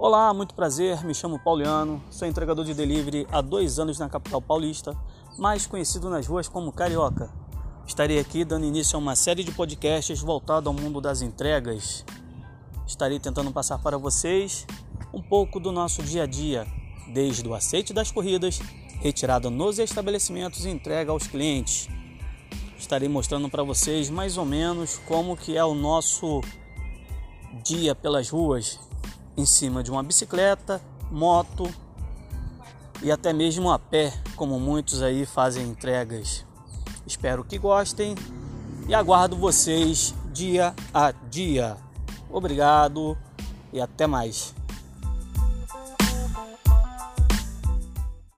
Olá, muito prazer, me chamo Pauliano, sou entregador de delivery há dois anos na capital paulista, mais conhecido nas ruas como Carioca. Estarei aqui dando início a uma série de podcasts voltado ao mundo das entregas. Estarei tentando passar para vocês um pouco do nosso dia a dia, desde o aceite das corridas, retirada nos estabelecimentos e entrega aos clientes. Estarei mostrando para vocês mais ou menos como que é o nosso dia pelas ruas em cima de uma bicicleta, moto e até mesmo a pé, como muitos aí fazem entregas. Espero que gostem e aguardo vocês dia a dia. Obrigado e até mais.